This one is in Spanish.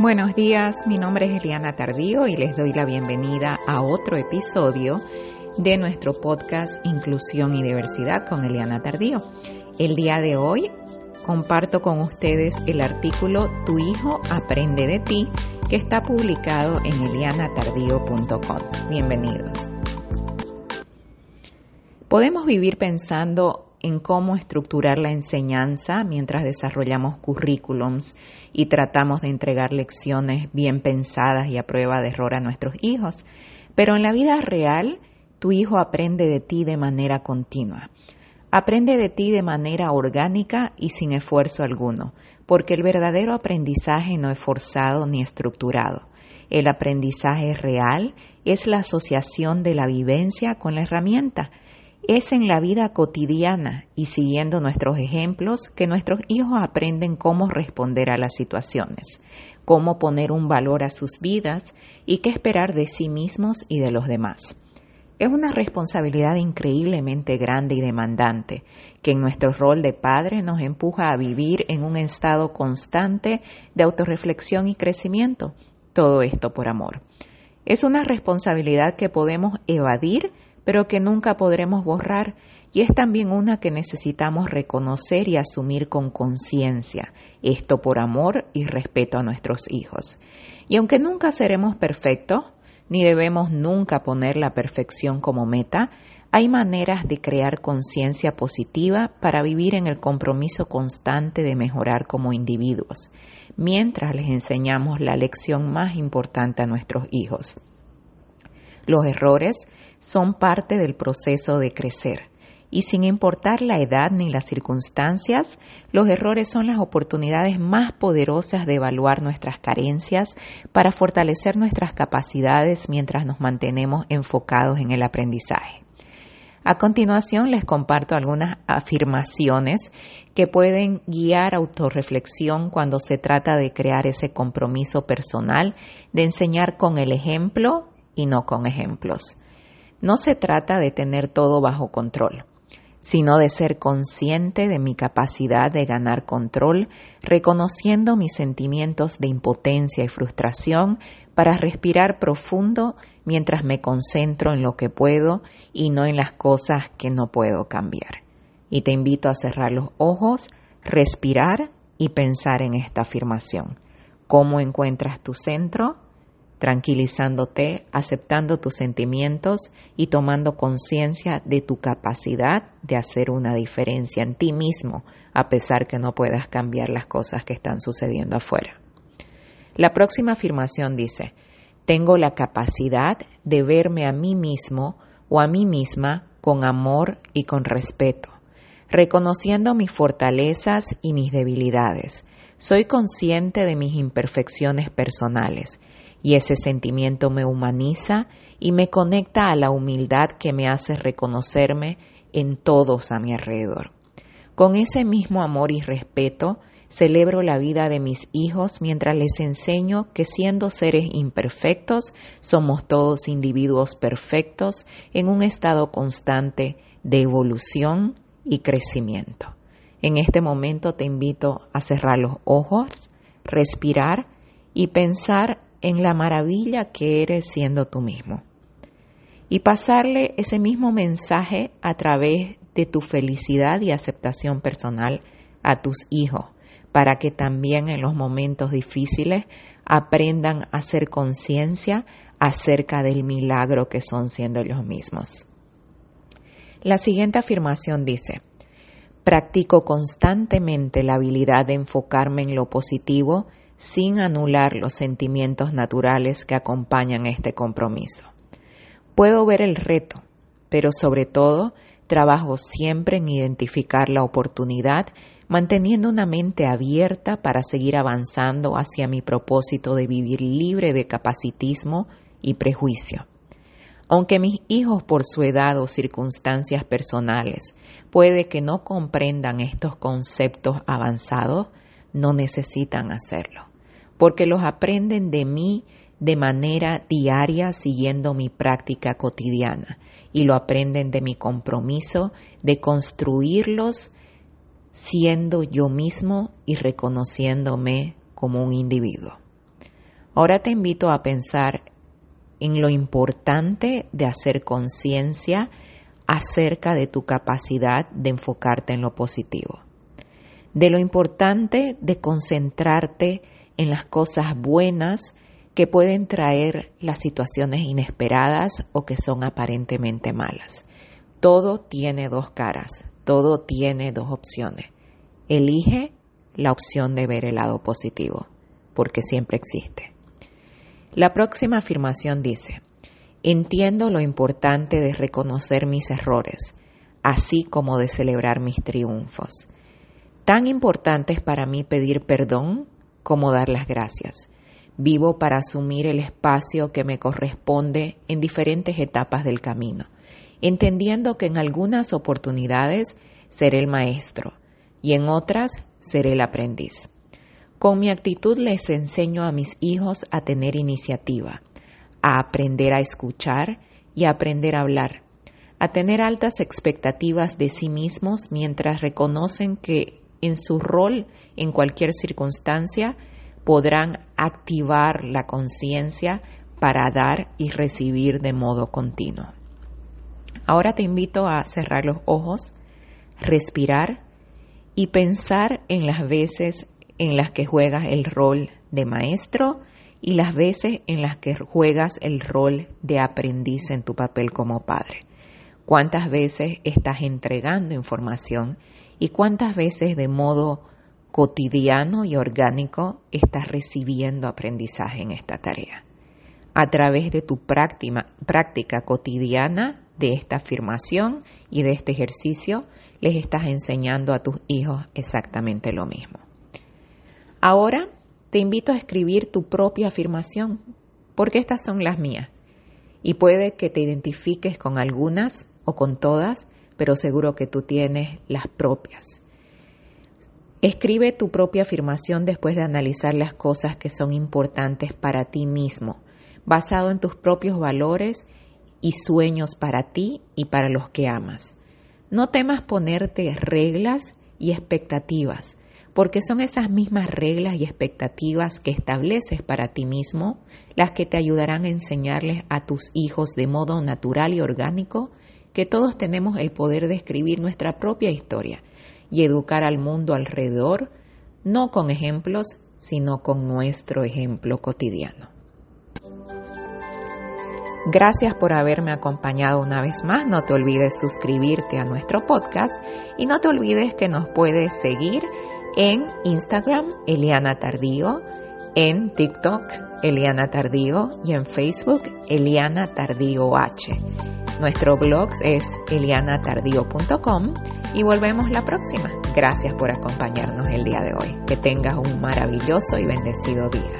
Buenos días, mi nombre es Eliana Tardío y les doy la bienvenida a otro episodio de nuestro podcast Inclusión y Diversidad con Eliana Tardío. El día de hoy comparto con ustedes el artículo Tu hijo aprende de ti que está publicado en elianatardío.com. Bienvenidos. Podemos vivir pensando en cómo estructurar la enseñanza mientras desarrollamos currículums y tratamos de entregar lecciones bien pensadas y a prueba de error a nuestros hijos. Pero en la vida real, tu hijo aprende de ti de manera continua. Aprende de ti de manera orgánica y sin esfuerzo alguno, porque el verdadero aprendizaje no es forzado ni estructurado. El aprendizaje real es la asociación de la vivencia con la herramienta es en la vida cotidiana y siguiendo nuestros ejemplos que nuestros hijos aprenden cómo responder a las situaciones, cómo poner un valor a sus vidas y qué esperar de sí mismos y de los demás. Es una responsabilidad increíblemente grande y demandante que en nuestro rol de padre nos empuja a vivir en un estado constante de autorreflexión y crecimiento, todo esto por amor. Es una responsabilidad que podemos evadir pero que nunca podremos borrar y es también una que necesitamos reconocer y asumir con conciencia, esto por amor y respeto a nuestros hijos. Y aunque nunca seremos perfectos, ni debemos nunca poner la perfección como meta, hay maneras de crear conciencia positiva para vivir en el compromiso constante de mejorar como individuos, mientras les enseñamos la lección más importante a nuestros hijos. Los errores son parte del proceso de crecer. Y sin importar la edad ni las circunstancias, los errores son las oportunidades más poderosas de evaluar nuestras carencias para fortalecer nuestras capacidades mientras nos mantenemos enfocados en el aprendizaje. A continuación les comparto algunas afirmaciones que pueden guiar autorreflexión cuando se trata de crear ese compromiso personal de enseñar con el ejemplo y no con ejemplos. No se trata de tener todo bajo control, sino de ser consciente de mi capacidad de ganar control, reconociendo mis sentimientos de impotencia y frustración para respirar profundo mientras me concentro en lo que puedo y no en las cosas que no puedo cambiar. Y te invito a cerrar los ojos, respirar y pensar en esta afirmación. ¿Cómo encuentras tu centro? Tranquilizándote, aceptando tus sentimientos y tomando conciencia de tu capacidad de hacer una diferencia en ti mismo, a pesar que no puedas cambiar las cosas que están sucediendo afuera. La próxima afirmación dice, tengo la capacidad de verme a mí mismo o a mí misma con amor y con respeto, reconociendo mis fortalezas y mis debilidades. Soy consciente de mis imperfecciones personales y ese sentimiento me humaniza y me conecta a la humildad que me hace reconocerme en todos a mi alrededor. Con ese mismo amor y respeto, celebro la vida de mis hijos mientras les enseño que siendo seres imperfectos, somos todos individuos perfectos en un estado constante de evolución y crecimiento. En este momento te invito a cerrar los ojos, respirar y pensar en la maravilla que eres siendo tú mismo. Y pasarle ese mismo mensaje a través de tu felicidad y aceptación personal a tus hijos, para que también en los momentos difíciles aprendan a hacer conciencia acerca del milagro que son siendo ellos mismos. La siguiente afirmación dice, practico constantemente la habilidad de enfocarme en lo positivo sin anular los sentimientos naturales que acompañan este compromiso. Puedo ver el reto, pero sobre todo trabajo siempre en identificar la oportunidad, manteniendo una mente abierta para seguir avanzando hacia mi propósito de vivir libre de capacitismo y prejuicio. Aunque mis hijos por su edad o circunstancias personales puede que no comprendan estos conceptos avanzados, no necesitan hacerlo porque los aprenden de mí de manera diaria siguiendo mi práctica cotidiana y lo aprenden de mi compromiso de construirlos siendo yo mismo y reconociéndome como un individuo. Ahora te invito a pensar en lo importante de hacer conciencia acerca de tu capacidad de enfocarte en lo positivo, de lo importante de concentrarte en las cosas buenas que pueden traer las situaciones inesperadas o que son aparentemente malas. Todo tiene dos caras, todo tiene dos opciones. Elige la opción de ver el lado positivo, porque siempre existe. La próxima afirmación dice, entiendo lo importante de reconocer mis errores, así como de celebrar mis triunfos. Tan importante es para mí pedir perdón como dar las gracias. Vivo para asumir el espacio que me corresponde en diferentes etapas del camino, entendiendo que en algunas oportunidades seré el maestro y en otras seré el aprendiz. Con mi actitud les enseño a mis hijos a tener iniciativa, a aprender a escuchar y a aprender a hablar, a tener altas expectativas de sí mismos mientras reconocen que en su rol en cualquier circunstancia podrán activar la conciencia para dar y recibir de modo continuo. Ahora te invito a cerrar los ojos, respirar y pensar en las veces en las que juegas el rol de maestro y las veces en las que juegas el rol de aprendiz en tu papel como padre. ¿Cuántas veces estás entregando información y cuántas veces de modo cotidiano y orgánico estás recibiendo aprendizaje en esta tarea? A través de tu práctica, cotidiana de esta afirmación y de este ejercicio, les estás enseñando a tus hijos exactamente lo mismo. Ahora te invito a escribir tu propia afirmación, porque estas son las mías. Y puede que te identifiques con algunas o con todas, pero seguro que tú tienes las propias. Escribe tu propia afirmación después de analizar las cosas que son importantes para ti mismo, basado en tus propios valores y sueños para ti y para los que amas. No temas ponerte reglas y expectativas, porque son esas mismas reglas y expectativas que estableces para ti mismo las que te ayudarán a enseñarles a tus hijos de modo natural y orgánico que todos tenemos el poder de escribir nuestra propia historia y educar al mundo alrededor, no con ejemplos, sino con nuestro ejemplo cotidiano. Gracias por haberme acompañado una vez más. No te olvides suscribirte a nuestro podcast y no te olvides que nos puedes seguir en Instagram, Eliana Tardío, en TikTok, Eliana Tardío y en Facebook, Eliana Tardío H. Nuestro blog es elianatardío.com y volvemos la próxima. Gracias por acompañarnos el día de hoy. Que tengas un maravilloso y bendecido día.